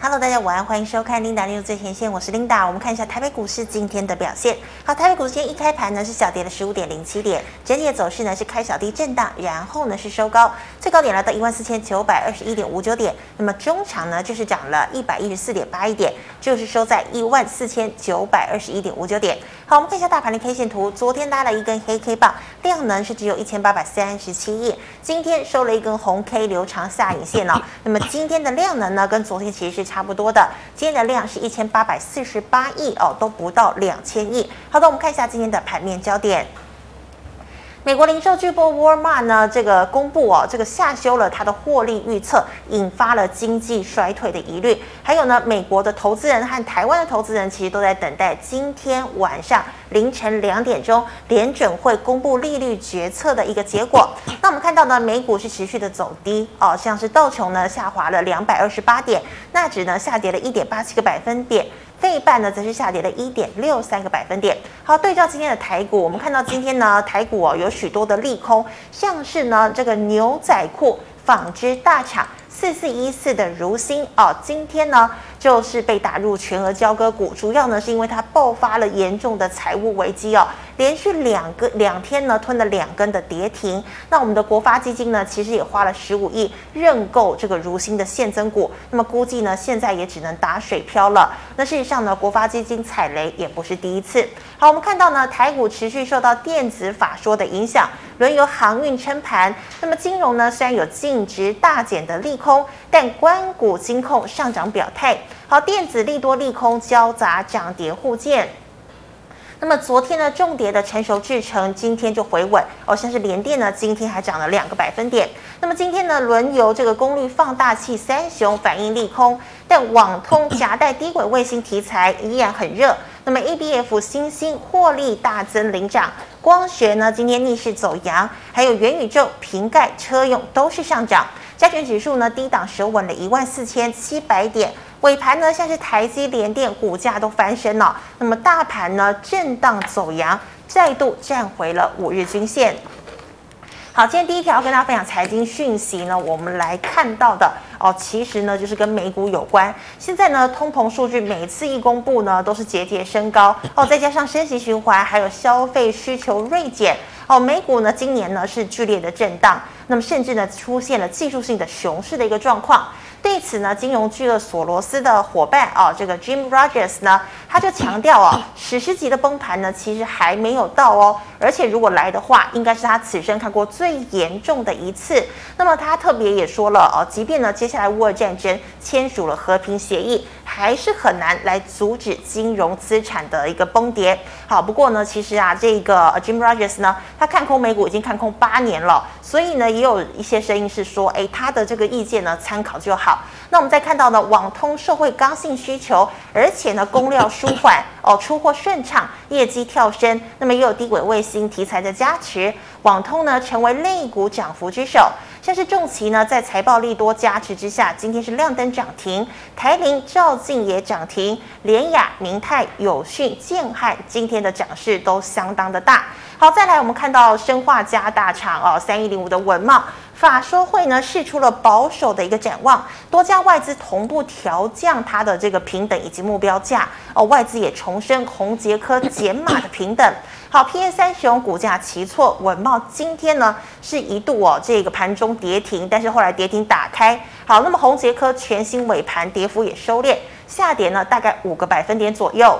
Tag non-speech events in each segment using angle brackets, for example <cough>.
Hello，大家晚安，欢迎收看 Linda News 最前线，我是 Linda。我们看一下台北股市今天的表现。好，台北股市今天一开盘呢是小跌了十五点零七点，整体的走势呢是开小低震荡，然后呢是收高，最高点来到一万四千九百二十一点五九点。那么中场呢就是涨了一百一十四点八一点，就是收在一万四千九百二十一点五九点。好，我们看一下大盘的 K 线图，昨天拉了一根黑 K 棒，量能是只有一千八百三十七亿，今天收了一根红 K 留长下影线哦。<laughs> 那么今天的量能呢跟昨天其实是差不多的，今天的量是一千八百四十八亿哦，都不到两千亿。好的，我们看一下今天的盘面焦点。美国零售巨擘沃尔玛呢，这个公布哦，这个下修了它的获利预测，引发了经济衰退的疑虑。还有呢，美国的投资人和台湾的投资人其实都在等待今天晚上凌晨两点钟联准会公布利率决策的一个结果。<laughs> 那我们看到呢，美股是持续的走低哦，像是道琼呢下滑了两百二十八点，纳指呢下跌了一点八七个百分点。费半呢，则是下跌了一点六三个百分点。好，对照今天的台股，我们看到今天呢，台股哦有许多的利空，像是呢这个牛仔裤纺织大厂四四一四的如新哦，今天呢。就是被打入全额交割股，主要呢是因为它爆发了严重的财务危机哦，连续两个两天呢吞了两根的跌停。那我们的国发基金呢，其实也花了十五亿认购这个如新的现增股，那么估计呢现在也只能打水漂了。那事实上呢，国发基金踩雷也不是第一次。好，我们看到呢，台股持续受到电子法说的影响，轮由航运撑盘。那么金融呢，虽然有净值大减的利空，但官股金控上涨表态。好，电子利多利空交杂，涨跌互见。那么昨天呢，重叠的成熟制程今天就回稳哦，像是联电呢，今天还涨了两个百分点。那么今天呢，轮由这个功率放大器三雄反应利空，但网通夹带低轨卫星题材依然很热。那么 ABF 新兴获利大增领涨，光学呢今天逆势走阳，还有元宇宙、瓶盖、车用都是上涨。加权指数呢低档守稳了一万四千七百点。尾盘呢，像是台积、联电股价都翻身了。那么大盘呢，震荡走阳，再度站回了五日均线。好，今天第一条跟大家分享财经讯息呢，我们来看到的哦，其实呢就是跟美股有关。现在呢，通膨数据每次一公布呢，都是节节升高哦，再加上升息循环，还有消费需求锐减哦，美股呢今年呢是剧烈的震荡，那么甚至呢出现了技术性的熊市的一个状况。对此呢，金融巨鳄索罗斯的伙伴哦，这个 Jim Rogers 呢，他就强调哦，史诗级的崩盘呢，其实还没有到哦，而且如果来的话，应该是他此生看过最严重的一次。那么他特别也说了哦，即便呢，接下来乌尔战争签署了和平协议。还是很难来阻止金融资产的一个崩跌。好，不过呢，其实啊，这个 Jim Rogers 呢，他看空美股已经看空八年了，所以呢，也有一些声音是说，诶，他的这个意见呢，参考就好。那我们再看到呢，网通社会刚性需求，而且呢，供料舒缓，哦，出货顺畅，业绩跳升，那么也有低轨卫星题材的加持，网通呢，成为类股涨幅之首。像是重骑呢，在财报利多加持之下，今天是亮灯涨停。台铃、兆竞也涨停，联雅、明泰、友讯、建汉今天的涨势都相当的大。好，再来我们看到生化镓大厂哦，三一零五的文茂。法说会呢，试出了保守的一个展望，多家外资同步调降它的这个平等以及目标价哦，外资也重申宏捷科减码的平等。好，PA 三雄股价齐挫，稳懋今天呢是一度哦这个盘中跌停，但是后来跌停打开。好，那么宏杰科全新尾盘跌幅也收敛，下跌呢大概五个百分点左右。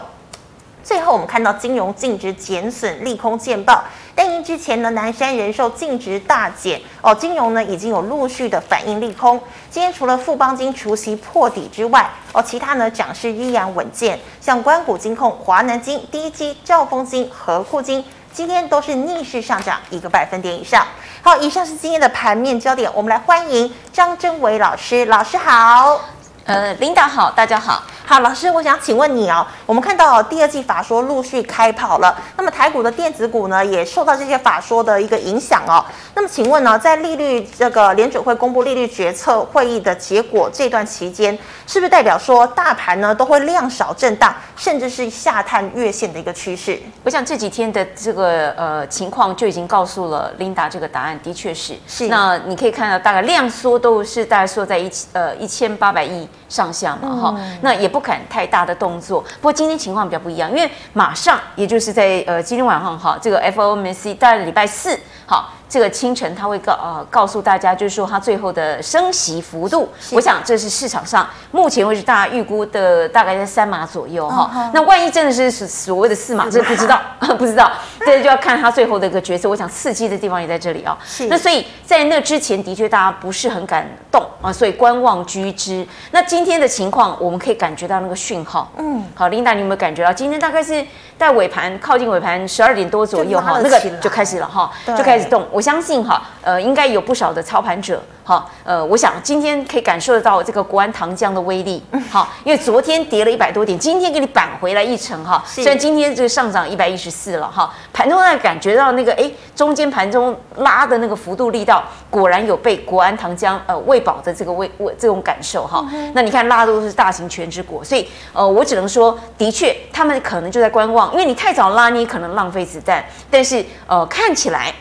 最后，我们看到金融净值减损利空见报，但因之前呢，南山人寿净值大减哦，金融呢已经有陆续的反应利空。今天除了富邦金除息破底之外，哦，其他呢涨势依然稳健，像官股金控、华南金、第一金、兆丰金、和库金，今天都是逆势上涨一个百分点以上。好，以上是今天的盘面焦点，我们来欢迎张真伟老师，老师好。呃，领导好，大家好。好，老师，我想请问你哦，我们看到第二季法说陆续开跑了，那么台股的电子股呢也受到这些法说的一个影响哦。那么请问呢，在利率这个联准会公布利率决策会议的结果这段期间，是不是代表说大盘呢都会量少震荡，甚至是下探月线的一个趋势？我想这几天的这个呃情况就已经告诉了 Linda 这个答案，的确是。是。那你可以看到，大概量缩都是大概缩在一千呃一千八百亿上下嘛，哈、嗯。那也不敢太大的动作。不过今天情况比较不一样，因为马上也就是在呃今天晚上哈，这个 FOMC 大概礼拜四哈。这个清晨他会告呃告诉大家，就是说他最后的升息幅度，我想这是市场上目前为止大家预估的大概在三码左右哈。Uh. 那万一真的是所谓的四码，这不知道不知道，<laughs> 这就要看他最后的一个决策。我想刺激的地方也在这里啊、哦。是。那所以在那之前，的确大家不是很敢动啊，所以观望居之。那今天的情况，我们可以感觉到那个讯号。嗯。好，Linda，你有没有感觉到今天大概是在尾盘靠近尾盘十二点多左右哈，那个就开始了哈，就开始动。我。相信哈，呃，应该有不少的操盘者哈，呃，我想今天可以感受得到这个国安糖浆的威力，好，<laughs> 因为昨天跌了一百多点，今天给你扳回来一成哈，虽然今天这个上涨一百一十四了哈，盘中呢感觉到那个哎，中间盘中拉的那个幅度力道，果然有被国安糖浆呃喂饱的这个喂喂这种感受哈，那你看拉的都是大型全职股，所以呃，我只能说，的确他们可能就在观望，因为你太早拉，你可能浪费子弹，但是呃，看起来。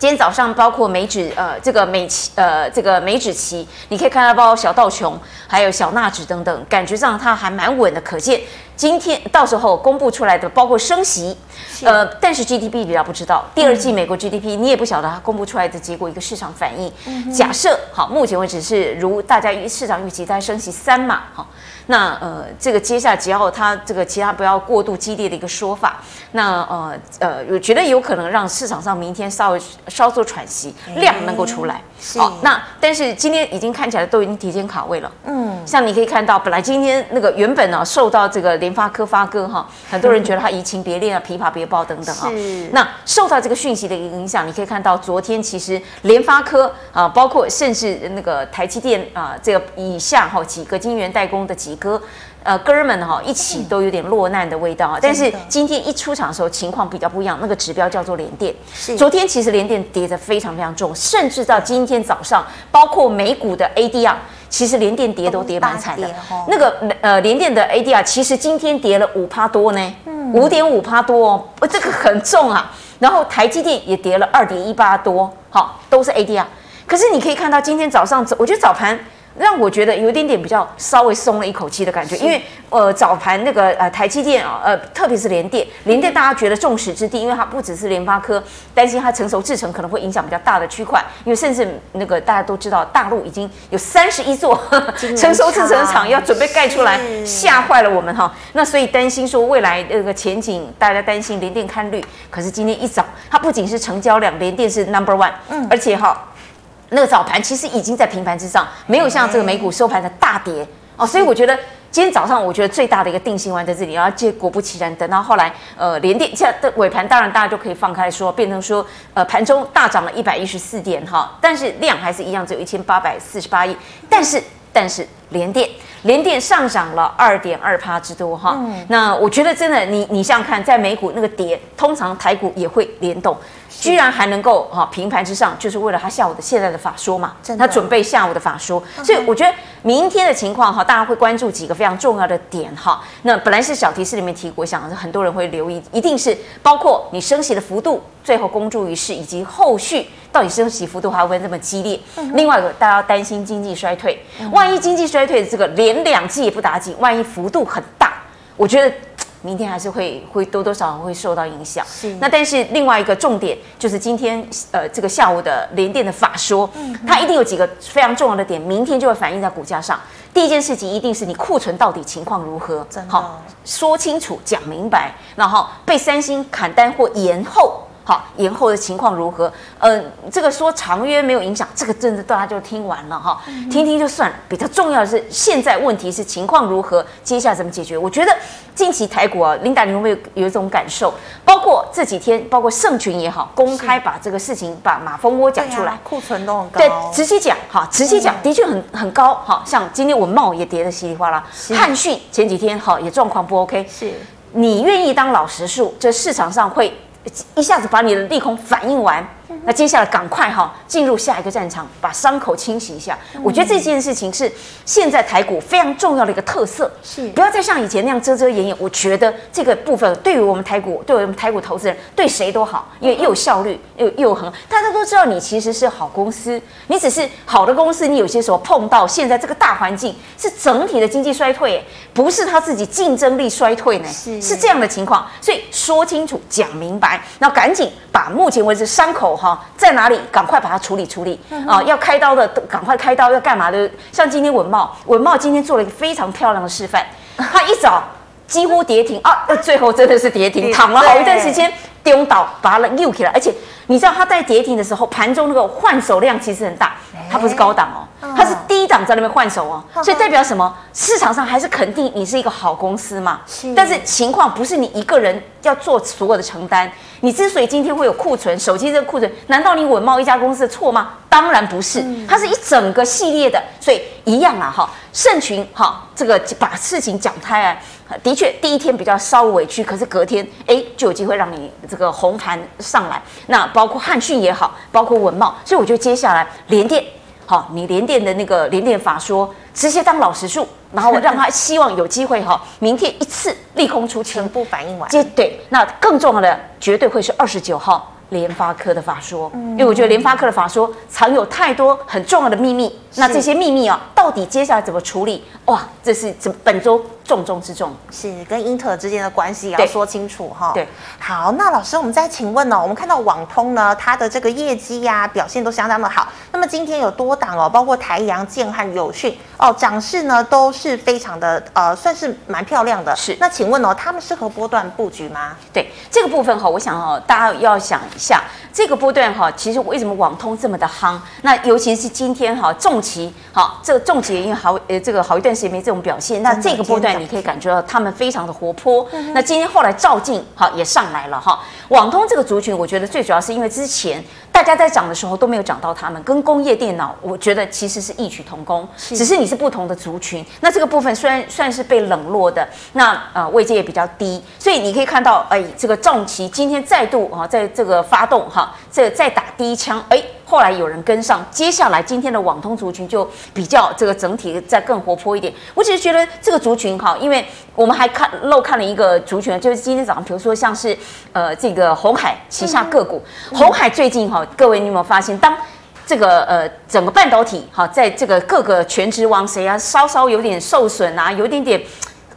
今天早上，包括美指，呃，这个美期，呃，这个美指期，你可以看到，包括小道琼，还有小纳指等等，感觉上它还蛮稳的。可见今天到时候公布出来的，包括升息，呃，但是 GDP 比较不知道，第二季美国 GDP 你也不晓得它公布出来的结果，一个市场反应。假设好，目前为止是如大家预市场预期，它升息三嘛，哈。那呃，这个接下来只要它这个其他不要过度激烈的一个说法，那呃呃，我觉得有可能让市场上明天稍微稍作喘息，量能够出来。好、哦，那但是今天已经看起来都已经提前卡位了。嗯，像你可以看到，本来今天那个原本呢、啊、受到这个联发科发哥哈，很多人觉得他移情别恋啊、琵琶别抱等等啊。<laughs> 是。那受到这个讯息的一个影响，你可以看到昨天其实联发科啊，包括甚至那个台积电啊，这个以下哈几个晶圆代工的几。哥，呃，哥们哈，一起都有点落难的味道啊。但是今天一出场的时候，情况比较不一样。那个指标叫做联电，昨天其实联电跌得非常非常重，甚至到今天早上，包括美股的 ADR，其实联电跌都跌蛮惨的。那个呃，联电的 ADR 其实今天跌了五趴多呢，五点五趴多哦，这个很重啊。然后台积电也跌了二点一八多，好，都是 ADR。可是你可以看到今天早上，我觉得早盘。让我觉得有一点点比较稍微松了一口气的感觉，因为呃早盘那个呃台积电啊呃特别是联电，联电大家觉得众矢之的，因为它不只是联发科，担心它成熟制程可能会影响比较大的区块，因为甚至那个大家都知道大陆已经有三十一座成熟 <laughs> 制程厂要准备盖出来，吓坏了我们哈。那所以担心说未来那个前景，大家担心联电看绿，可是今天一早它不仅是成交量，联电是 number one，嗯，而且哈。那个早盘其实已经在平盘之上，没有像这个美股收盘的大跌。哦，所以我觉得今天早上我觉得最大的一个定心丸在这里，然后结果不其然，等到后来呃连跌，现在的尾盘当然大家就可以放开说，变成说呃盘中大涨了一百一十四点哈，但是量还是一样，只有一千八百四十八亿，但是但是连电连电上涨了二点二趴之多哈，那我觉得真的你你想想看，在美股那个跌，通常台股也会联动。居然还能够哈平盘之上，就是为了他下午的现在的法说嘛，他准备下午的法说，所以我觉得明天的情况哈，大家会关注几个非常重要的点哈。那本来是小提示里面提过，我想很多人会留意，一定是包括你升息的幅度最后公诸于世，以及后续到底升息幅度还会不会这么激烈。另外一个大家要担心经济衰退，万一经济衰退这个连两季也不打紧，万一幅度很大，我觉得。明天还是会会多多少少会受到影响。是。那但是另外一个重点就是今天呃这个下午的联电的法说，嗯，它一定有几个非常重要的点，明天就会反映在股价上。第一件事情一定是你库存到底情况如何，好说清楚讲明白，然后被三星砍单或延后。好，延后的情况如何？呃，这个说长约没有影响，这个真的大家就听完了哈，听听就算了。比较重要的是，现在问题是情况如何，接下来怎么解决？我觉得近期台股啊，琳达，你有没有有一种感受？包括这几天，包括盛群也好，公开把这个事情把马蜂窝讲出来，库存都很高，对，直接讲哈，直接讲，的确很很高哈。像今天文茂也跌得稀里哗啦，汉讯前几天哈也状况不 OK，是你愿意当老实树，这市场上会一下子把你的利空反应完。那接下来赶快哈进入下一个战场，把伤口清洗一下。我觉得这件事情是现在台股非常重要的一个特色，是不要再像以前那样遮遮掩掩。我觉得这个部分对于我们台股，对于我们台股投资人，对谁都好，因为又有效率又又很。大家都知道你其实是好公司，你只是好的公司，你有些时候碰到现在这个大环境是整体的经济衰退，不是他自己竞争力衰退呢，是是这样的情况。所以说清楚讲明白，那赶紧把目前为止伤口哈。在哪里？赶快把它处理处理啊！要开刀的赶快开刀，要干嘛的？像今天文茂，文茂今天做了一个非常漂亮的示范。<laughs> 他一早几乎跌停啊，最后真的是跌停，躺了好一段时间，丢倒把它又起来。而且你知道他在跌停的时候，盘中那个换手量其实很大，它不是高档哦。它是低档在那边换手哦，<laughs> 所以代表什么？市场上还是肯定你是一个好公司嘛。是。但是情况不是你一个人要做所有的承担。你之所以今天会有库存，手机这个库存，难道你稳懋一家公司的错吗？当然不是，它是一整个系列的，所以一样啊哈。盛群哈，这个把事情讲开来，的确第一天比较稍微委屈，可是隔天哎就有机会让你这个红盘上来。那包括汉讯也好，包括稳懋，所以我觉得接下来联电。好，你联电的那个联电法说，直接当老实数，<laughs> 然后让他希望有机会哈，明天一次利空出清，全部反应完。对，那更重要的绝对会是二十九号联发科的法说，因为我觉得联发科的法说藏有太多很重要的秘密，那这些秘密啊，到底接下来怎么处理？哇，这是这本周。重中之重是跟英特尔之间的关系也要说清楚哈。对，好，那老师，我们再请问呢？我们看到网通呢，它的这个业绩呀、啊、表现都相当的好。那么今天有多档哦，包括台阳、建汉、友讯哦，涨势呢都是非常的呃，算是蛮漂亮的。是，那请问哦，他们适合波段布局吗？对，这个部分哈，我想哦，大家要想一下，这个波段哈，其实为什么网通这么的夯？那尤其是今天哈，重旗好，这个重旗因为好呃，这个好一段时间没这种表现，那这个波段。你可以感觉到他们非常的活泼。那今天后来兆进哈也上来了哈。网通这个族群，我觉得最主要是因为之前大家在涨的时候都没有涨到他们，跟工业电脑，我觉得其实是异曲同工，只是你是不同的族群。那这个部分虽然算是被冷落的，那呃位阶也比较低，所以你可以看到，哎，这个重旗今天再度啊，在这个发动哈，这个再打第一枪，哎。后来有人跟上，接下来今天的网通族群就比较这个整体再更活泼一点。我只是觉得这个族群哈，因为我们还看漏看了一个族群，就是今天早上，比如说像是呃这个红海旗下个股，红海最近哈，各位你有没有发现，当这个呃整个半导体哈，在这个各个全职王谁啊稍稍有点受损啊，有一点点。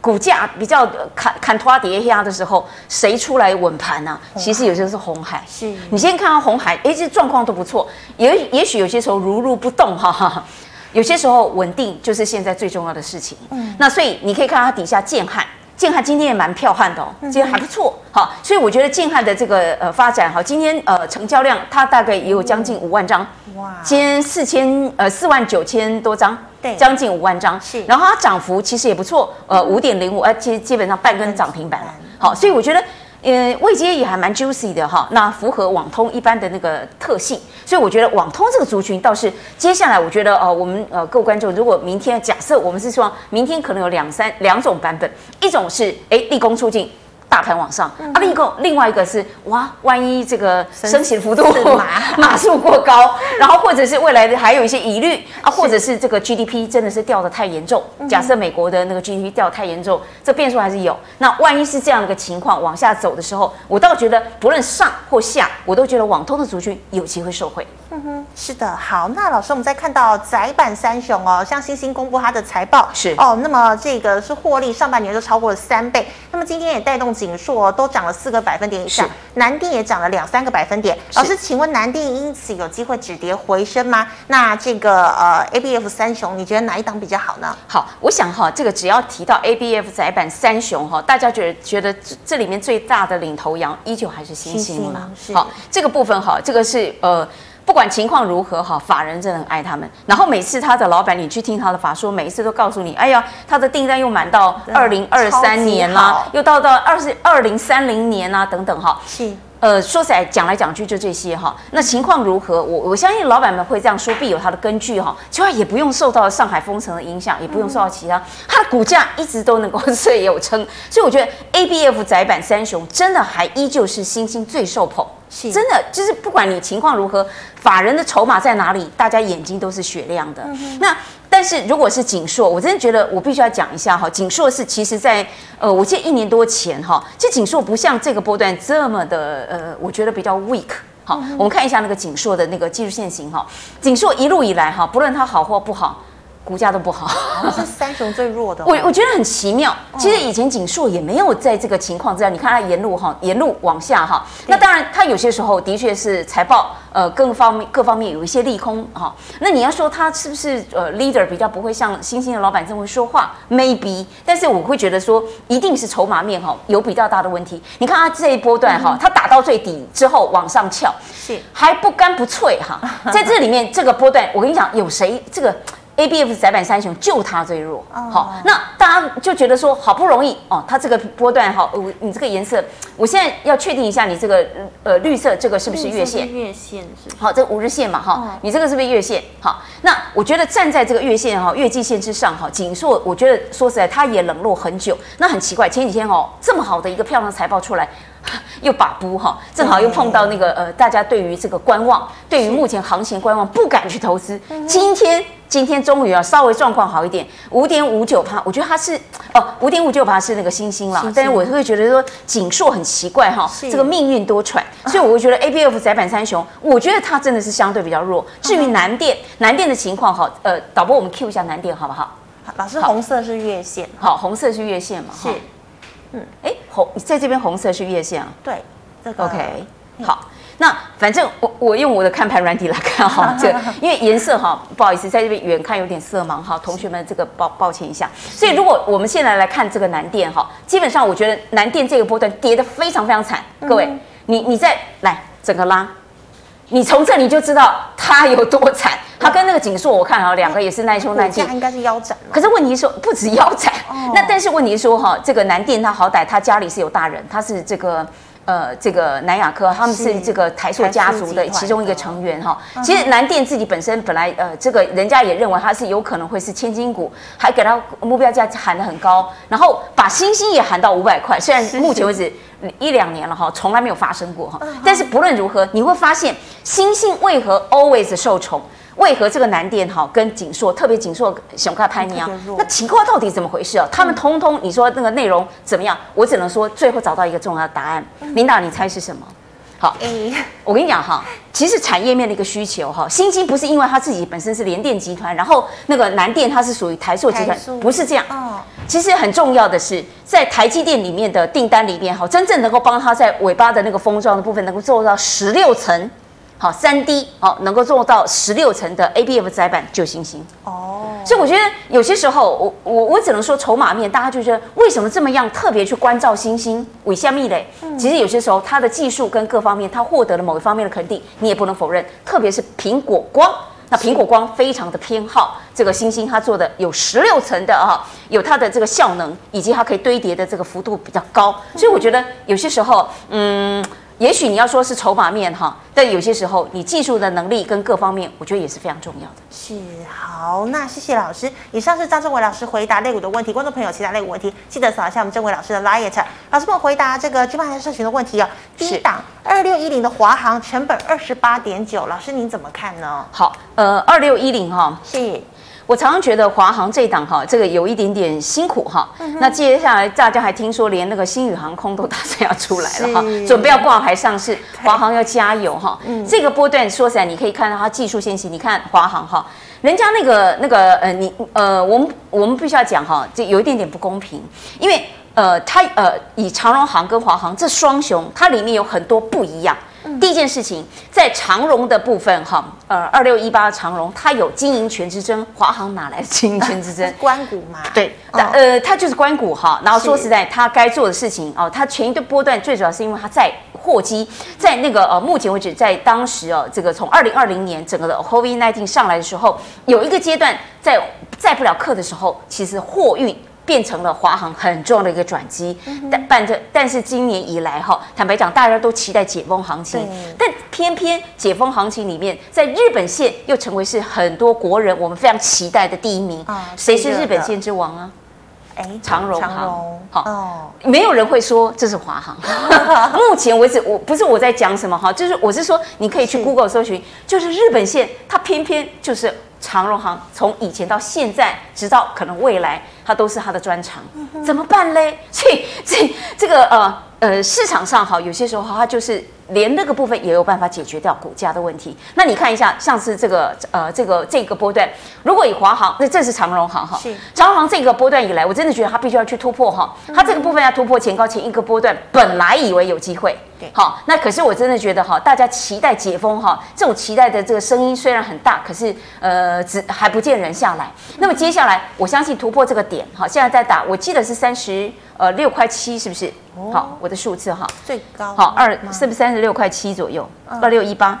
股价比较砍砍拖跌下的时候，谁出来稳盘呢？其实有些是红海。是你先看到红海，哎，这状况都不错。也也许有些时候如如不动哈，哈，<laughs> 有些时候稳定就是现在最重要的事情。嗯，那所以你可以看到它底下建汉，建汉今天也蛮彪悍的哦，今天还不错。好，所以我觉得建汉的这个呃发展哈，今天呃成交量它大概也有将近五万张。哇，今天四千呃四万九千多张。对，将近五万张，是，然后它涨幅其实也不错，呃，五点零五，呃，其实基本上半根涨停板了。好，所以我觉得，呃，位阶也还蛮 juicy 的哈，那符合网通一般的那个特性，所以我觉得网通这个族群倒是接下来，我觉得呃，我们呃各位观众，如果明天假设我们是希望明天可能有两三两种版本，一种是哎立功出镜。大盘往上，啊，另一个另外一个是哇，万一这个升息幅度 <laughs> 码数过高，<laughs> 然后或者是未来的还有一些疑虑啊，或者是这个 GDP 真的是掉的太严重，假设美国的那个 GDP 掉得太严重，这变数还是有。那万一是这样的一个情况往下走的时候，我倒觉得不论上或下，我都觉得网通的族群有机会受惠。嗯哼，是的，好，那老师，我们再看到窄板三雄哦，像星星公布它的财报是哦，那么这个是获利上半年就超过了三倍，那么今天也带动锦硕、哦、都涨了四个百分点以上，南电也涨了两三个百分点。老师，请问南电因此有机会止跌回升吗？那这个呃 ABF 三雄，你觉得哪一档比较好呢？好，我想哈，这个只要提到 ABF 窄板三雄哈，大家觉得觉得这这里面最大的领头羊依旧还是星星嘛？好，这个部分哈，这个是呃。不管情况如何哈，法人真的很爱他们。然后每次他的老板，你去听他的法说，每一次都告诉你，哎呀，他的订单又满到二零二三年啦，又到到二十二零三零年啊等等哈。是。呃，说起来讲来讲去就这些哈。那情况如何？我我相信老板们会这样说，必有他的根据哈。其实也不用受到上海封城的影响，也不用受到其他，它的股价一直都能够 <laughs> 这也有撑。所以我觉得 ABF 载板三雄真的还依旧是新兴最受捧。是真的，就是不管你情况如何，法人的筹码在哪里，大家眼睛都是雪亮的。嗯、那但是如果是景硕，我真的觉得我必须要讲一下哈，景硕是其实在呃，我记得一年多前哈，其实景硕不像这个波段这么的呃，我觉得比较 weak。好，嗯、我们看一下那个景硕的那个技术线型哈，景硕一路以来哈，不论它好或不好。股价都不好，是三雄最弱的。<laughs> 我我觉得很奇妙。其实以前锦硕也没有在这个情况之下，你看它沿路哈，沿路往下哈。那当然，它有些时候的确是财报呃各方面各方面有一些利空哈。那你要说它是不是呃 leader 比较不会像新兴的老板这么会说话？Maybe，但是我会觉得说一定是筹码面哈有比较大的问题。你看它这一波段哈，它打到最底之后往上翘，是还不干不脆哈。在这里面这个波段，我跟你讲，有谁这个？A B F 窄板三雄就它最弱，好，那大家就觉得说好不容易哦，它这个波段哈，我你这个颜色，我现在要确定一下你这个呃绿色这个是不是月线？月线是。好，这五日线嘛哈，你这个是不是月线？好，那我觉得站在这个月线哈月季线之上哈，景硕我觉得说实在它也冷落很久，那很奇怪，前几天哦这么好的一个漂亮财报出来。<laughs> 又把不哈，正好又碰到那个呃，大家对于这个观望，对于目前行情观望，不敢去投资。今天今天终于啊，稍微状况好一点，五点五九趴，我觉得它是哦，五点五九趴是那个星星啦，但是我会觉得说景硕很奇怪哈，这个命运多舛，所以我会觉得 ABF 窄板三雄，我觉得它真的是相对比较弱。至于南电，南电的情况哈，呃，导播我们 Q 一下南电好不好？老师，红色是月线，好，红色是月线嘛？是。嗯，哎，红在这边红色是月线啊。对，这个 OK。好，那反正我我用我的看盘软体来看哈，<laughs> 这因为颜色哈，不好意思，在这边远看有点色盲哈，同学们这个抱抱歉一下。所以如果我们现在来看这个南电哈，基本上我觉得南电这个波段跌得非常非常惨。各位，你你再来整个拉，你从这里就知道它有多惨。它跟那个锦硕，我看哈，两个也是难兄难弟。应该是腰斩。可是问题是说，不止腰斩。哦、那但是问题是说哈，这个南电它好歹它家里是有大人，它是这个呃这个南亚科，他们是这个台塑家族的其中一个成员哈。其实南电自己本身本来呃这个人家也认为他是有可能会是千金股，还给他目标价喊得很高，然后把星星也喊到五百块。虽然目前为止一两年了哈，从来没有发生过哈。但是不论如何，你会发现星星为何 always 受宠？为何这个南电哈跟景硕，特别景硕熊看拍尼啊？那情况到底怎么回事啊？他们通通你说那个内容怎么样？我只能说最后找到一个重要的答案。领导，你猜是什么？好，我跟你讲哈，其实产业面的一个需求哈，新兴不是因为它自己本身是联电集团，然后那个南电它是属于台塑集团，不是这样。其实很重要的是在台积电里面的订单里面哈，真正能够帮它在尾巴的那个封装的部分能够做到十六层。好，三 D 好，能够做到十六层的 ABF 载板救星星哦，所以我觉得有些时候，我我我只能说筹码面，大家就觉得为什么这么样特别去关照星星？为虾米嘞？其实有些时候它的技术跟各方面，它获得了某一方面的肯定，你也不能否认。特别是苹果光，那苹果光非常的偏好这个星星，它做的有十六层的哈，有它的这个效能，以及它可以堆叠的这个幅度比较高，所以我觉得有些时候，嗯。也许你要说是筹码面哈，但有些时候你技术的能力跟各方面，我觉得也是非常重要的。是，好，那谢谢老师。以上是张正伟老师回答类股的问题，观众朋友其他类股问题记得扫一下我们正伟老师的 LINE。老师们回答这个 GMoney 社群的问题哦。第一档二六一零的华航成本二十八点九，老师您怎么看呢？好，呃，二六一零哈是。我常常觉得华航这档哈，这个有一点点辛苦哈。嗯、那接下来大家还听说，连那个新宇航空都打算要出来了哈，准备要挂牌上市，华航要加油哈。嗯、这个波段说起来，你可以看到它技术先行，你看华航哈，人家那个那个呃，你呃，我们我们必须要讲哈，这有一点点不公平，因为呃，它呃，以长荣航跟华航这双雄，它里面有很多不一样。第一件事情，在长荣的部分，哈，呃，二六一八长荣，它有经营权之争，华航哪来的经营权之争？<laughs> 官股嘛。对，哦、呃，它就是官股哈。然后说实在，它该做的事情哦，它前一个波段最主要是因为它在货机，在那个呃，目前为止，在当时哦，这个从二零二零年整个的 COVID nineteen 上来的时候，有一个阶段在载不了客的时候，其实货运。变成了华航很重要的一个转机，但伴着但是今年以来哈，坦白讲，大家都期待解封行情，但偏偏解封行情里面，在日本线又成为是很多国人我们非常期待的第一名。谁是日本线之王啊？哎，长荣航。好，没有人会说这是华航。<laughs> 目前为止，我不是我在讲什么哈，就是我是说，你可以去 Google 搜寻，就是日本线，它偏偏就是。长荣航从以前到现在，直到可能未来，它都是它的专长，怎么办嘞？所 <laughs> 以这这个呃呃市场上哈，有些时候它就是。连那个部分也有办法解决掉股价的问题。那你看一下，像是这个呃这个这个波段，如果以华航，那这是长荣航哈，是长荣航这个波段以来，我真的觉得它必须要去突破哈。它这个部分要突破前高前一个波段，本来以为有机会，对，好，那可是我真的觉得哈，大家期待解封哈，这种期待的这个声音虽然很大，可是呃只还不见人下来。那么接下来，我相信突破这个点哈，现在在打，我记得是三十。呃，六块七是不是？哦、好，我的数字哈，最高好二是不是三十六块七左右？二六一八。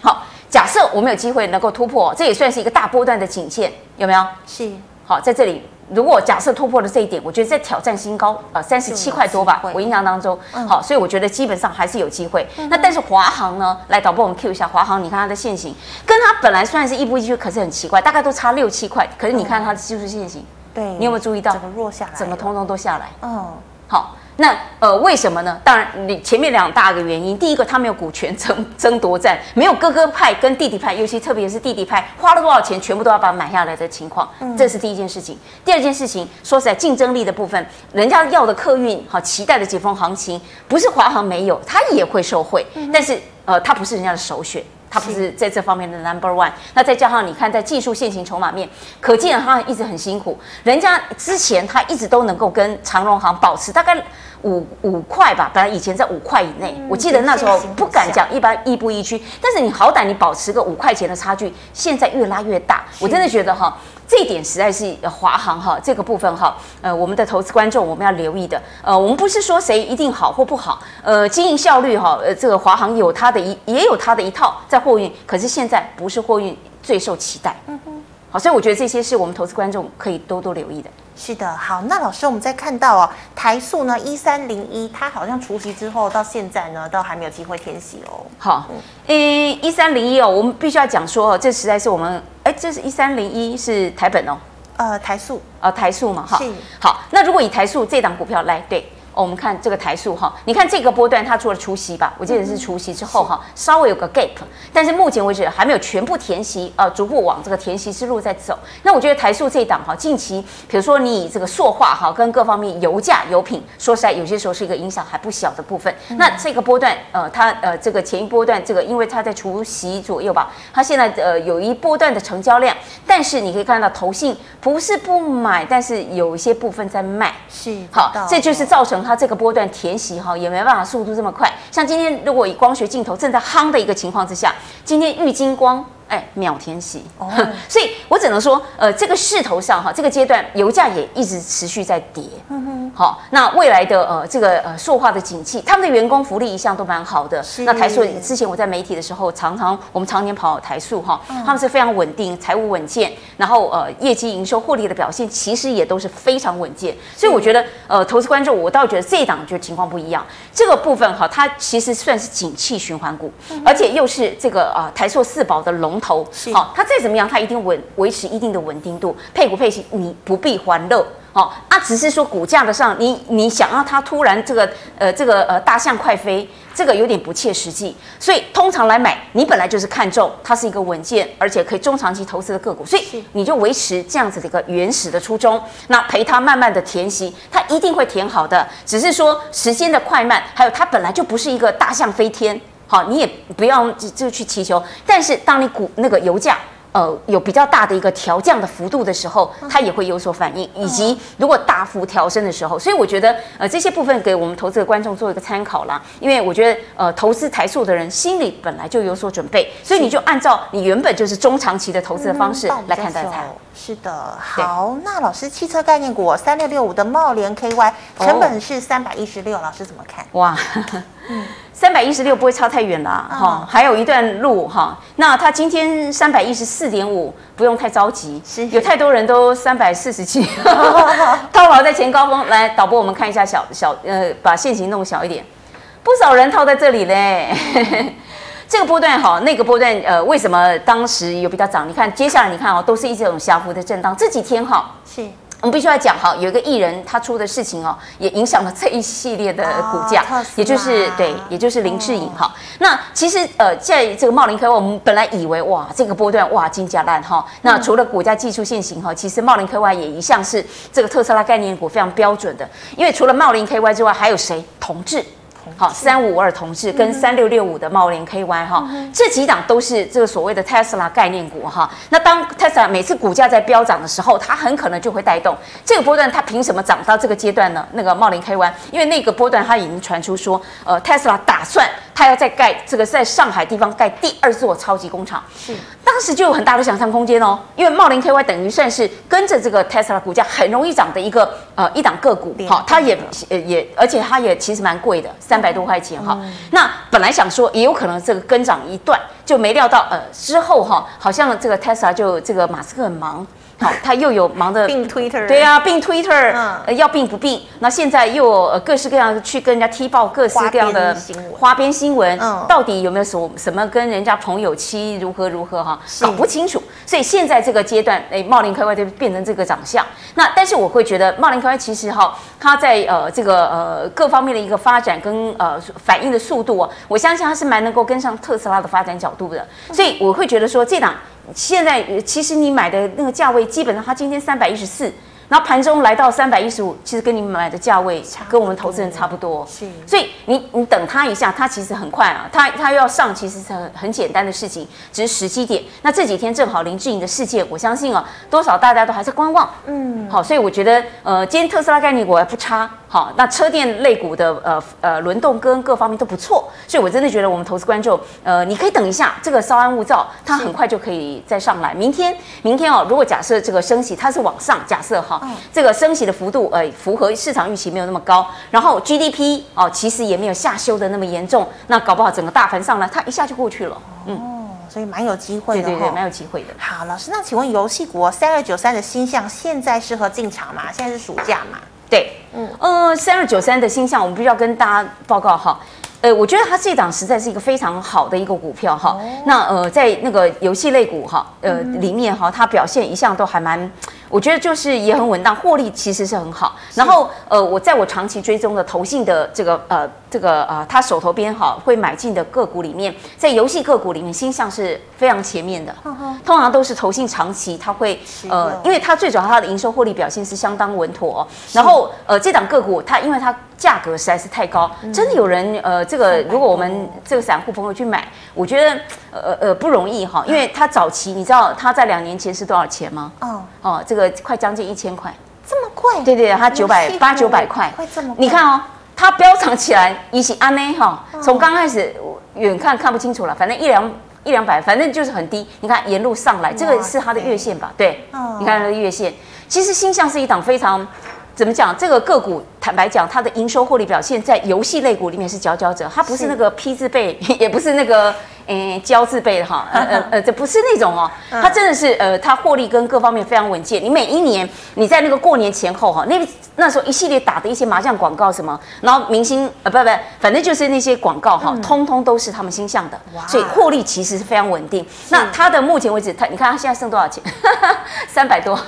好，假设我们有机会能够突破，这也算是一个大波段的颈线，有没有？是。好，在这里，如果假设突破了这一点，我觉得在挑战新高，啊，三十七块多吧，我印象当中。嗯、好，所以我觉得基本上还是有机会。嗯、那但是华航呢？来导播，我们 Q 一下华航，你看它的线型，跟它本来算是一步一趋，可是很奇怪，大概都差六七块，可是你看它的技术线型。嗯对，你有没有注意到？整个弱下来，整个通通都下来。嗯，好，那呃，为什么呢？当然，你前面两大个原因，第一个，他没有股权争争夺战，没有哥哥派跟弟弟派，尤其特别是弟弟派花了多少钱，全部都要把它买下来的情况，嗯、这是第一件事情。第二件事情，说实在，竞争力的部分，人家要的客运，好期待的解封行情，不是华航没有，他也会受惠，嗯、但是呃，他不是人家的首选。它不是在这方面的 number one，那再加上你看在技术线型筹码面，可见它一直很辛苦。人家之前它一直都能够跟长荣行保持大概五五块吧，本来以前在五块以内，我记得那时候不敢讲一般亦步亦趋，但是你好歹你保持个五块钱的差距，现在越拉越大，我真的觉得哈。这一点实在是华航哈这个部分哈，呃，我们的投资观众我们要留意的。呃，我们不是说谁一定好或不好，呃，经营效率哈，呃，这个华航有它的一也有它的一套在货运，可是现在不是货运最受期待。嗯哼，好，所以我觉得这些是我们投资观众可以多多留意的。是的，好，那老师，我们再看到哦，台塑呢一三零一，它好像除息之后到现在呢，都还没有机会填息哦。好，嗯，一三零一哦，我们必须要讲说哦，这实在是我们，哎，这是一三零一是台本哦，呃，台塑，呃，台塑嘛，哈，好，那如果以台塑这档股票来，对。我们看这个台塑哈，你看这个波段它除了除息吧，我记得是除息之后哈，稍微有个 gap，但是目前为止还没有全部填息，呃，逐步往这个填息之路在走。那我觉得台塑这档哈，近期比如说你以这个塑化哈，跟各方面油价油品，说实在有些时候是一个影响还不小的部分。那这个波段呃，它呃这个前一波段这个，因为它在除息左右吧，它现在呃有一波段的成交量，但是你可以看到投信不是不买，但是有一些部分在卖，是好，这就是造成。它这个波段填息哈也没办法速度这么快，像今天如果以光学镜头正在夯的一个情况之下，今天玉金光。哎，秒填息哦，<laughs> 所以我只能说，呃，这个势头上哈，这个阶段油价也一直持续在跌。嗯哼，好，那未来的呃这个呃塑化的景气，他们的员工福利一向都蛮好的。是那台塑之前我在媒体的时候，常常我们常年跑台塑哈，嗯、他们是非常稳定，财务稳健，然后呃业绩营收获利的表现其实也都是非常稳健。所以我觉得呃投资观众，我倒觉得这一档就情况不一样。这个部分哈，它其实算是景气循环股，而且又是这个啊、呃、台塑四宝的龙。头是好，它再怎么样，它一定稳维持一定的稳定度，配股配息你不必欢乐。哦啊，只是说股价的上，你你想要它突然这个呃这个呃大象快飞，这个有点不切实际。所以通常来买，你本来就是看中它是一个稳健而且可以中长期投资的个股，所以你就维持这样子的一个原始的初衷，那陪它慢慢的填息，它一定会填好的。只是说时间的快慢，还有它本来就不是一个大象飞天，好，你也不要就去祈求。但是当你股那个油价。呃，有比较大的一个调降的幅度的时候，它也会有所反应，以及如果大幅调升的时候，所以我觉得呃这些部分给我们投资的观众做一个参考啦。因为我觉得呃投资台塑的人心里本来就有所准备，所以你就按照你原本就是中长期的投资的方式来看待它。是的，好，那老师汽车概念股三六六五的茂联 KY 成本是三百一十六，老师怎么看？哇，嗯。三百一十六不会差太远了哈，还有一段路哈。那他今天三百一十四点五，不用太着急，有太多人都三百四十七，<laughs> 套牢在前高峰。来，导播我们看一下小小呃，把线型弄小一点，不少人套在这里嘞。<laughs> 这个波段好，那个波段呃，为什么当时有比较涨？你看接下来你看哦，都是一这种小幅的震荡。这几天哈是。我们必须要讲哈，有一个艺人他出的事情哦，也影响了这一系列的股价，哦、也就是对，也就是林志颖哈。哦、那其实呃，在这个茂林科，我们本来以为哇，这个波段哇金价烂哈。那除了股价技术现行哈，其实茂林 KY 也一向是这个特斯拉概念股非常标准的，因为除了茂林 KY 之外，还有谁？同致。好，三五二同志跟三六六五的茂林 KY 哈、嗯，这几档都是这个所谓的 Tesla 概念股哈。那当 Tesla 每次股价在飙涨的时候，它很可能就会带动这个波段。它凭什么涨到这个阶段呢？那个茂林 KY，因为那个波段它已经传出说，呃，Tesla 打算它要再盖这个在上海地方盖第二座超级工厂。是。当时就有很大的想象空间哦，因为茂林 KY 等于算是跟着这个 Tesla 股价很容易涨的一个呃一档个股，好，它也呃也而且它也其实蛮贵的，三百多块钱哈。那本来想说也有可能这个跟涨一段，就没料到呃之后哈，好像这个 Tesla 就这个马斯克很忙。好，他又有忙着并 Twitter，对啊，并 Twitter，嗯，要并不并？那现在又有各式各样的去跟人家踢爆各式各样的花边新闻，嗯，到底有没有什什么跟人家朋友妻如何如何哈？搞不清楚。所以现在这个阶段，哎，茂林 KY 就变成这个长相。那但是我会觉得茂林 KY 其实哈，他在呃这个呃各方面的一个发展跟呃反应的速度啊，我相信他是蛮能够跟上特斯拉的发展角度的。所以我会觉得说这档。现在其实你买的那个价位，基本上它今天三百一十四。然后盘中来到三百一十五，其实跟你买的价位跟我们投资人差不多，是，所以你你等它一下，它其实很快啊，它它又要上，其实是很很简单的事情，只是时机点。那这几天正好林志颖的事件，我相信啊，多少大家都还在观望，嗯，好，所以我觉得呃，今天特斯拉概念股还不差，好，那车电类股的呃呃轮动跟各方面都不错，所以我真的觉得我们投资观众呃，你可以等一下，这个稍安勿躁，它很快就可以再上来。明天明天哦，如果假设这个升息它是往上，假设哈。这个升息的幅度，呃，符合市场预期没有那么高，然后 GDP 哦，其实也没有下修的那么严重，那搞不好整个大盘上来，它一下就过去了，嗯，哦，所以蛮有机会的，对对对，蛮有机会的。好，老师，那请问游戏股三二九三的星象现在适合进场吗？现在是暑假嘛？对，嗯，呃，三二九三的星象，我们必须要跟大家报告哈。呃，我觉得它这档实在是一个非常好的一个股票哈。哦、那呃，在那个游戏类股哈，呃里面哈，它表现一向都还蛮，我觉得就是也很稳当，获利其实是很好。然后呃，我在我长期追踪的投信的这个呃这个啊，他、呃、手头边哈会买进的个股里面，在游戏个股里面，星象是非常前面的。呵呵通常都是投信长期他会呃，因为它最主要它的营收获利表现是相当稳妥。哦然后呃，这档个股它因为它。价格实在是太高，真的有人呃，这个如果我们这个散户朋友去买，我觉得呃呃不容易哈，因为它早期你知道它在两年前是多少钱吗？哦哦，这个快将近一千块，这么贵？对对，它九百八九百块，你看哦，它飙涨起来，一起安呢哈，从刚开始远看看不清楚了，反正一两一两百，反正就是很低。你看沿路上来，这个是它的月线吧？对，你看它的月线，其实星象是一档非常怎么讲，这个个股。坦白讲，它的营收获利表现在游戏类股里面是佼佼者，它不是那个 P 字辈，<laughs> 也不是那个。诶，交字辈的哈，<laughs> 呃呃呃，这不是那种哦，它真的是呃，它获利跟各方面非常稳健。你每一年你在那个过年前后哈，那那时候一系列打的一些麻将广告什么，然后明星呃不不，反正就是那些广告哈，通通都是他们星象的，所以获利其实是非常稳定。那它的目前为止，它你看它现在剩多少钱？<laughs> 三百多，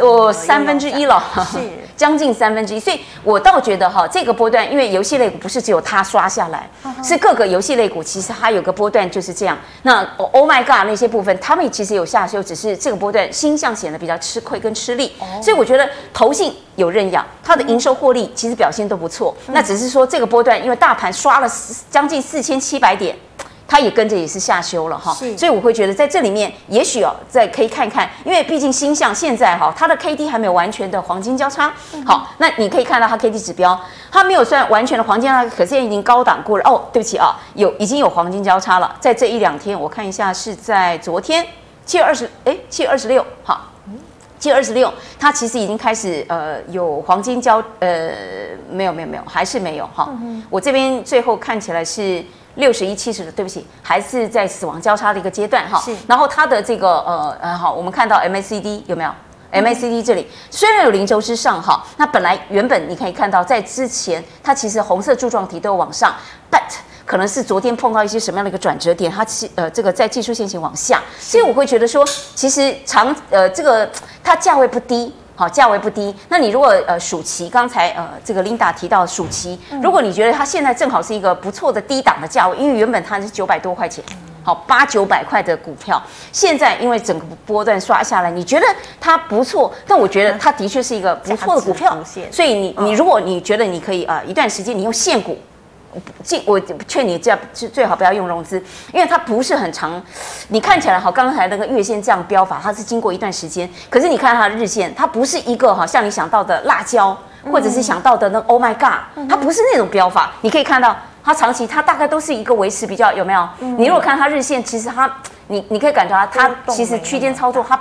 我三分之一了，是将近三分之一。所以我倒觉得哈，这个波段因为游戏类股不是只有它刷下来，是各个游戏类股其实。它有个波段就是这样，那 Oh my God 那些部分，他们其实有下修，只是这个波段星象显得比较吃亏跟吃力，哦、所以我觉得投信有认养，它的营收获利其实表现都不错，嗯、那只是说这个波段因为大盘刷了将近四千七百点。它也跟着也是下修了哈，所以我会觉得在这里面也许哦，再可以看看，因为毕竟星象现在哈，它的 K D 还没有完全的黄金交叉，好，那你可以看到它 K D 指标，它没有算完全的黄金交叉，可是现在已经高档过了。哦。对不起啊，有已经有黄金交叉了，在这一两天我看一下是在昨天七月二十哎七月二十六好，七月二十六它其实已经开始呃有黄金交呃没有没有没有还是没有哈，我这边最后看起来是。六十一七十的，对不起，还是在死亡交叉的一个阶段哈。是。然后它的这个呃呃好，我们看到 MACD 有没有？MACD 这里虽然有零轴之上哈，那本来原本你可以看到在之前它其实红色柱状体都有往上，but 可能是昨天碰到一些什么样的一个转折点，它其呃这个在技术线型往下，所以我会觉得说，其实长呃这个它价位不低。好，价位不低。那你如果呃暑期，刚才呃这个 Linda 提到暑期，如果你觉得它现在正好是一个不错的低档的价位，因为原本它是九百多块钱，好八九百块的股票，现在因为整个波段刷下来，你觉得它不错，但我觉得它的确是一一个不错的股票，所以你你如果你觉得你可以呃一段时间你用现股。我劝你这样，最最好不要用融资，因为它不是很长。你看起来好，刚才那个月线这样标法，它是经过一段时间。可是你看它的日线，它不是一个好像你想到的辣椒，或者是想到的那 Oh my God，它不是那种标法。你可以看到它长期，它大概都是一个维持比较有没有？你如果看它日线，其实它，你你可以感觉到它其实区间操作它。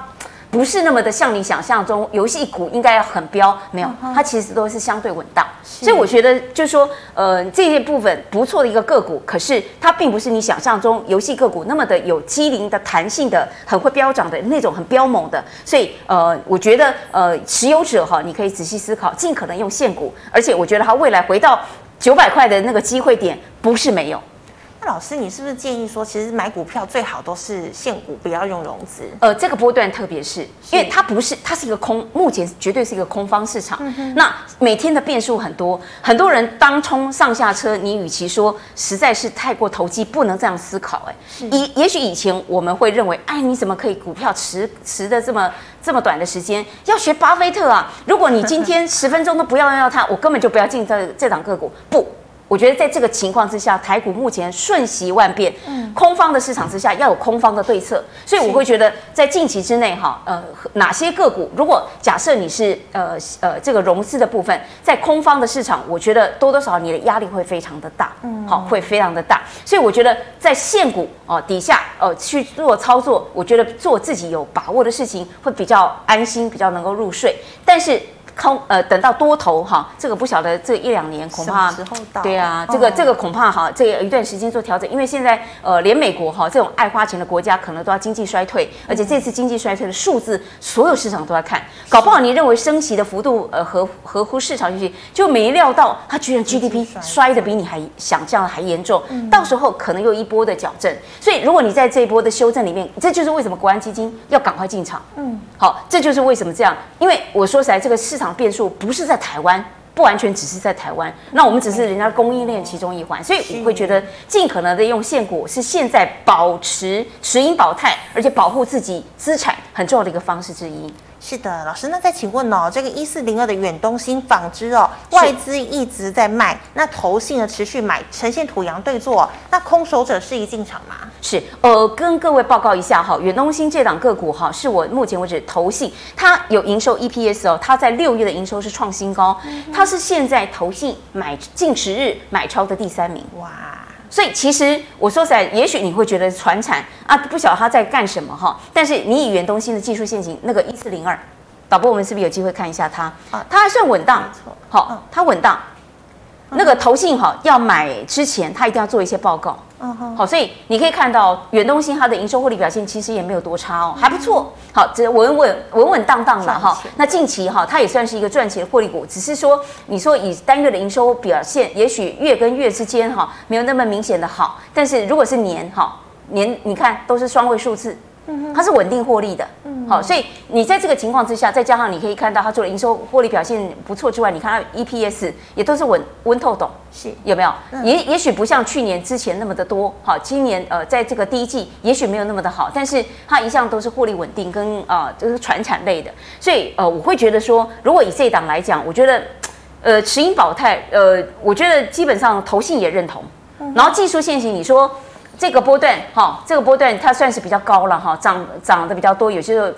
不是那么的像你想象中，游戏股应该要很飙，没有，它其实都是相对稳当。所以我觉得，就是说，呃，这些部分不错的一个个股，可是它并不是你想象中游戏个股那么的有机灵的、弹性的、很会飙涨的那种很飙猛的。所以，呃，我觉得，呃，持有者哈，你可以仔细思考，尽可能用现股，而且我觉得它未来回到九百块的那个机会点不是没有。老师，你是不是建议说，其实买股票最好都是现股，不要用融资？呃，这个波段特别是，因为它不是，它是一个空，目前绝对是一个空方市场。嗯、那每天的变数很多，很多人当冲上下车，你与其说实在是太过投机，不能这样思考。哎，以也许以前我们会认为，哎，你怎么可以股票持持的这么这么短的时间？要学巴菲特啊！如果你今天十分钟都不要要它，我根本就不要进这这档个股。不。我觉得在这个情况之下，台股目前瞬息万变，嗯。空方的市场之下要有空方的对策，所以我会觉得在近期之内哈，呃，哪些个股，如果假设你是呃呃这个融资的部分，在空方的市场，我觉得多多少少你的压力会非常的大，嗯，好，会非常的大，所以我觉得在现股哦底下呃去做操作，我觉得做自己有把握的事情会比较安心，比较能够入睡，但是。空呃，等到多头哈，这个不晓得这一两年恐怕时候到对啊，这个这个恐怕哈，这一段时间做调整，因为现在呃，连美国哈这种爱花钱的国家可能都要经济衰退，而且这次经济衰退的数字，所有市场都在看，搞不好你认为升息的幅度呃合合乎市场预期，就没料到它居然 GDP 衰的比你还想象的还严重，到时候可能又一波的矫正，所以如果你在这一波的修正里面，这就是为什么国安基金要赶快进场，嗯，好，这就是为什么这样，因为我说实在这个市场。变数不是在台湾，不完全只是在台湾，那我们只是人家供应链其中一环，所以我会觉得尽可能的用现股是现在保持持盈保泰，而且保护自己资产很重要的一个方式之一。是的，老师，那再请问哦，这个一四零二的远东新纺织哦，外资一直在卖，那投信呢持续买，呈现土洋对坐，那空手者适宜进场吗？是，呃，跟各位报告一下哈，远东新这档个股哈，是我目前为止投信，它有营收 EPS 哦，它在六月的营收是创新高，它是现在投信买近十日买超的第三名，哇。所以其实我说实在，也许你会觉得传产啊，不晓得他在干什么哈。但是你以远东新的技术线型，那个一四零二，导播，我们是不是有机会看一下它？啊，它还算稳当，好，它稳当。那个投信哈要买之前，他一定要做一些报告。嗯哼，好，所以你可以看到远东新它的营收获利表现其实也没有多差哦，还不错。好，这稳稳稳稳当当了哈。那近期哈，它也算是一个赚钱的获利股，只是说你说以单月的营收表现，也许月跟月之间哈没有那么明显的好，但是如果是年哈年，你看都是双位数字。它是稳定获利的，嗯，好，所以你在这个情况之下，再加上你可以看到它做的营收获利表现不错之外，你看它 EPS 也都是稳温透懂，是有没有？也也许不像去年之前那么的多，好，今年呃在这个第一季也许没有那么的好，但是它一向都是获利稳定跟啊就是传产类的，所以呃我会觉得说，如果以这一档来讲，我觉得呃持盈保泰，呃我觉得基本上投信也认同，然后技术线型你说。这个波段哈，这个波段它算是比较高了哈，涨涨的比较多。有些时候，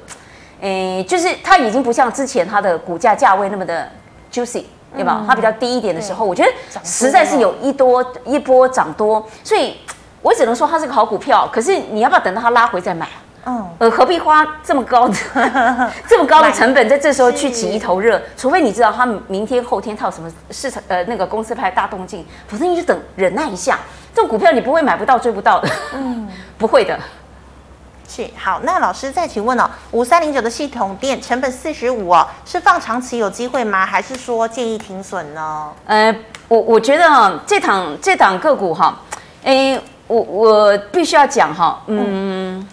诶，就是它已经不像之前它的股价价位那么的 juicy，对吧？它比较低一点的时候，我觉得实在是有一多一波涨多，所以我只能说它是个好股票。可是你要不要等到它拉回再买？嗯，呃，何必花这么高的 <laughs> 这么高的成本在这时候去起一头热？除非你知道它明天后天它有什么市场呃那个公司派大动静，否则你就等忍耐一下。这种股票你不会买不到追不到的，嗯，<laughs> 不会的。是好，那老师再请问哦，五三零九的系统店成本四十五哦，是放长期有机会吗？还是说建议停损呢？呃，我我觉得哈，这档这档个股哈，诶，我我必须要讲哈，嗯，嗯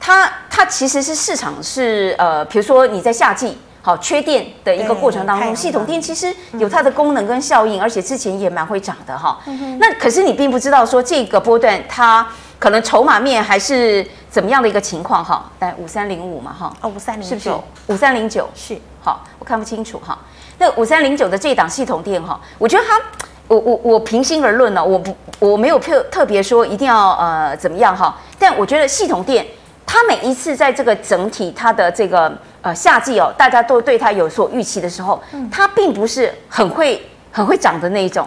它它其实是市场是呃，比如说你在夏季。好，缺电的一个过程当中，系统电其实有它的功能跟效应，而且之前也蛮会涨的哈。那可是你并不知道说这个波段它可能筹码面还是怎么样的一个情况哈。来五三零五嘛哈，哦五三零九，五三零九？是。好，我看不清楚哈。那五三零九的这档系统电哈，我觉得它，我我我平心而论呢，我不我没有特特别说一定要呃怎么样哈，但我觉得系统电它每一次在这个整体它的这个。呃，夏季哦，大家都对它有所预期的时候，它并不是很会很会涨的那一种。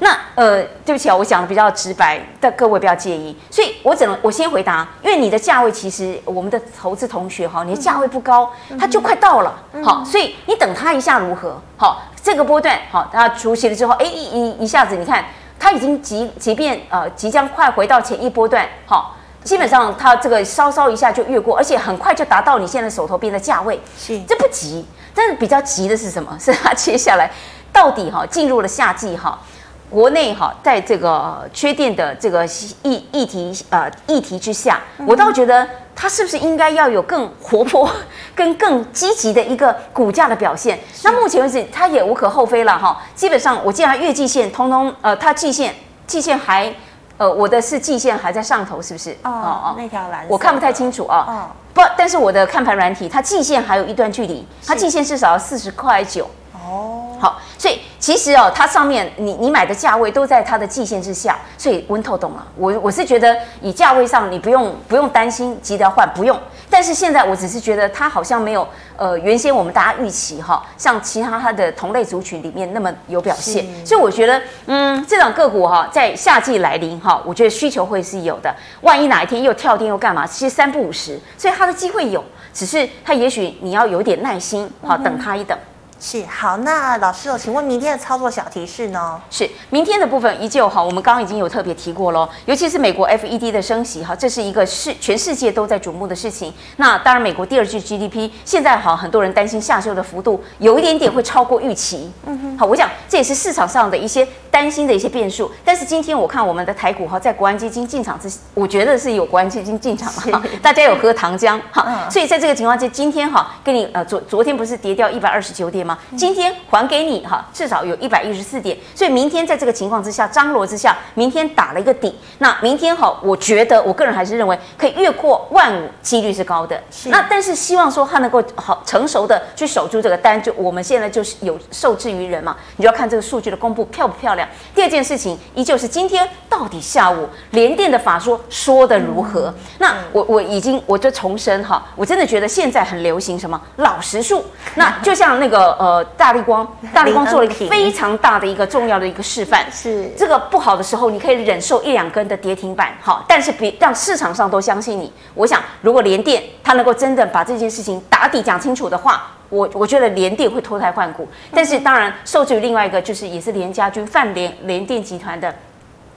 那呃，对不起啊，我讲的比较直白，但各位不要介意。所以我只能我先回答，因为你的价位其实我们的投资同学哈，你的价位不高，它就快到了。好，所以你等它一下如何？好，这个波段好，它出现了之后，哎一一一下子你看，它已经即即便呃即将快回到前一波段，好。基本上它这个稍稍一下就越过，而且很快就达到你现在手头边的价位，是这不急。但是比较急的是什么？<laughs> 是它接下来到底哈进入了夏季哈，国内哈在这个缺电的这个议议题呃议题之下，我倒觉得它是不是应该要有更活泼 <laughs> 跟更积极的一个股价的表现？那目前为止它也无可厚非了哈。基本上我见它月季线通通呃它季线季线还。呃，我的是季线还在上头，是不是？哦哦，那条蓝，我看不太清楚啊。哦，不，但是我的看盘软体，它季线还有一段距离，它季线至少要四十块九。哦，好，所以其实哦，它上面你你买的价位都在它的季线之下，所以温透懂了。我我是觉得以价位上，你不用不用担心急着要换，不用。但是现在我只是觉得它好像没有呃原先我们大家预期哈，像其他它的同类族群里面那么有表现，所以我觉得嗯这档个股哈在夏季来临哈，我觉得需求会是有的。万一哪一天又跳电又干嘛？其实三不五时，所以它的机会有，只是它也许你要有点耐心，好等它一等。是好，那老师哦，请问明天的操作小提示呢？是明天的部分依旧哈，我们刚刚已经有特别提过喽，尤其是美国 FED 的升息哈，这是一个世全世界都在瞩目的事情。那当然，美国第二季 GDP 现在哈，很多人担心下修的幅度有一点点会超过预期。嗯哼，好，我想这也是市场上的一些担心的一些变数。但是今天我看我们的台股哈，在国安基金进场之，我觉得是有国安基金进场嘛，大家有喝糖浆哈，所以在这个情况下，今天哈，跟你呃昨昨天不是跌掉一百二十九点吗？今天还给你哈，至少有一百一十四点，所以明天在这个情况之下，张罗之下，明天打了一个底。那明天哈，我觉得我个人还是认为可以越过万五，几率是高的。是。那但是希望说他能够好成熟的去守住这个单，就我们现在就是有受制于人嘛，你就要看这个数据的公布漂不漂亮。第二件事情依旧是今天到底下午联电的法说说的如何？嗯、那我我已经我就重申哈，我真的觉得现在很流行什么老实数，那就像那个。呃大立光，<laughs> 大立光做了一个非常大的一个重要的一个示范。是这个不好的时候，你可以忍受一两根的跌停板，好，但是别让市场上都相信你。我想，如果联电它能够真的把这件事情打底讲清楚的话，我我觉得联电会脱胎换骨。但是当然，受制于另外一个就是也是联家军泛联联电集团的。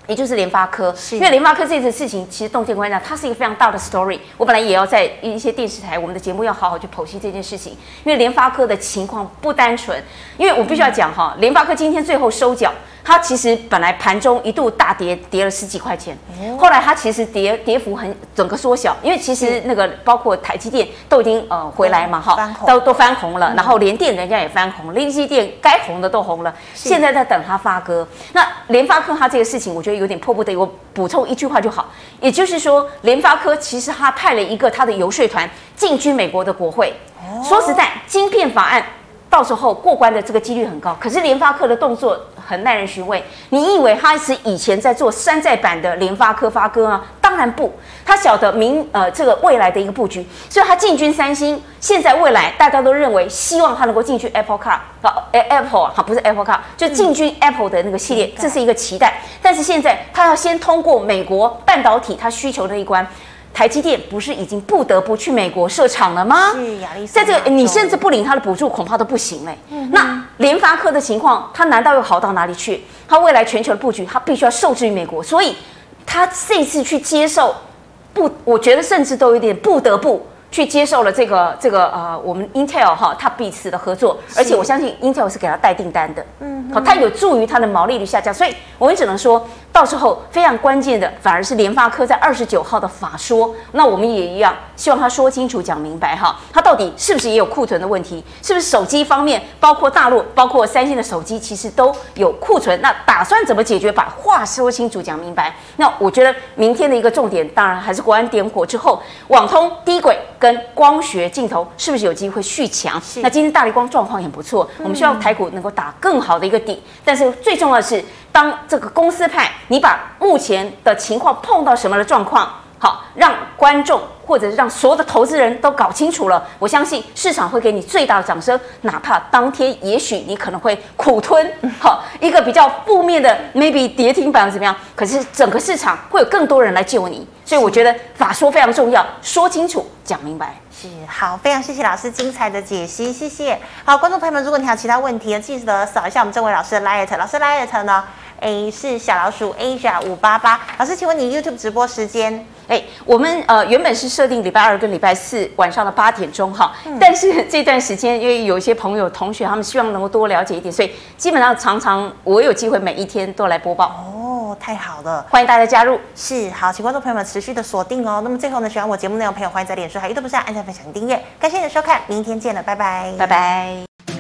也就是联发科，因为联发科这次事情其实洞见观察，它是一个非常大的 story。我本来也要在一些电视台，我们的节目要好好去剖析这件事情，因为联发科的情况不单纯。因为我必须要讲哈，联发科今天最后收脚。它其实本来盘中一度大跌，跌了十几块钱，后来它其实跌跌幅很整个缩小，因为其实那个包括台积电都已经呃回来嘛哈，都都翻红了，然后联电人家也翻红，联积电该红的都红了，现在在等它发歌。那联发科它这个事情，我觉得有点迫不得已，我补充一句话就好，也就是说联发科其实他派了一个他的游说团进军美国的国会，说实在，晶片法案到时候过关的这个几率很高，可是联发科的动作。很耐人寻味。你以为他是以前在做山寨版的联发科发哥吗？当然不，他晓得明呃这个未来的一个布局，所以他进军三星。现在未来大家都认为，希望他能够进军 Apple Car 啊，Apple 啊，不是 Apple Car，就进军 Apple 的那个系列，这是一个期待。但是现在他要先通过美国半导体他需求的一关。台积电不是已经不得不去美国设厂了吗？在这个，你甚至不领他的补助，恐怕都不行嘞。嗯、那联发科的情况，它难道又好到哪里去？它未来全球的布局，它必须要受制于美国，所以它这次去接受，不，我觉得甚至都有点不得不。去接受了这个这个呃，我们 Intel 哈，它彼此的合作，而且我相信 Intel 是给他带订单的，嗯，好，它有助于它的毛利率下降，所以我们只能说到时候非常关键的反而是联发科在二十九号的法说，那我们也一样，希望他说清楚讲明白哈，他到底是不是也有库存的问题，是不是手机方面，包括大陆，包括三星的手机，其实都有库存，那打算怎么解决？把话说清楚讲明白。那我觉得明天的一个重点，当然还是国安点火之后，网通低轨。跟光学镜头是不是有机会续强？那今天大力光状况也不错，嗯、我们希望台股能够打更好的一个底。但是最重要的是，当这个公司派，你把目前的情况碰到什么的状况，好让观众。或者是让所有的投资人都搞清楚了，我相信市场会给你最大的掌声，哪怕当天也许你可能会苦吞，<laughs> 好一个比较负面的 maybe 跌停板怎么样？可是整个市场会有更多人来救你，所以我觉得法说非常重要，说清楚讲明白。是好，非常谢谢老师精彩的解析，谢谢。好，观众朋友们，如果你还有其他问题，记得扫一下我们郑伟老师的 LINE，老师 LINE 呢？A 是小老鼠 Asia 五八八，老师，请问你 YouTube 直播时间？哎，我们呃原本是设定礼拜二跟礼拜四晚上的八点钟哈，嗯、但是 <laughs> 这段时间因为有一些朋友同学他们希望能够多了解一点，所以基本上常常我有机会每一天都来播报。哦，太好了，欢迎大家加入。是，好，请观众朋友们持续的锁定哦。那么最后呢，喜欢我节目内容的朋友，欢迎在脸书还有 YouTube 上按赞、分享、订阅。感谢你的收看，明天见了，拜拜，拜拜。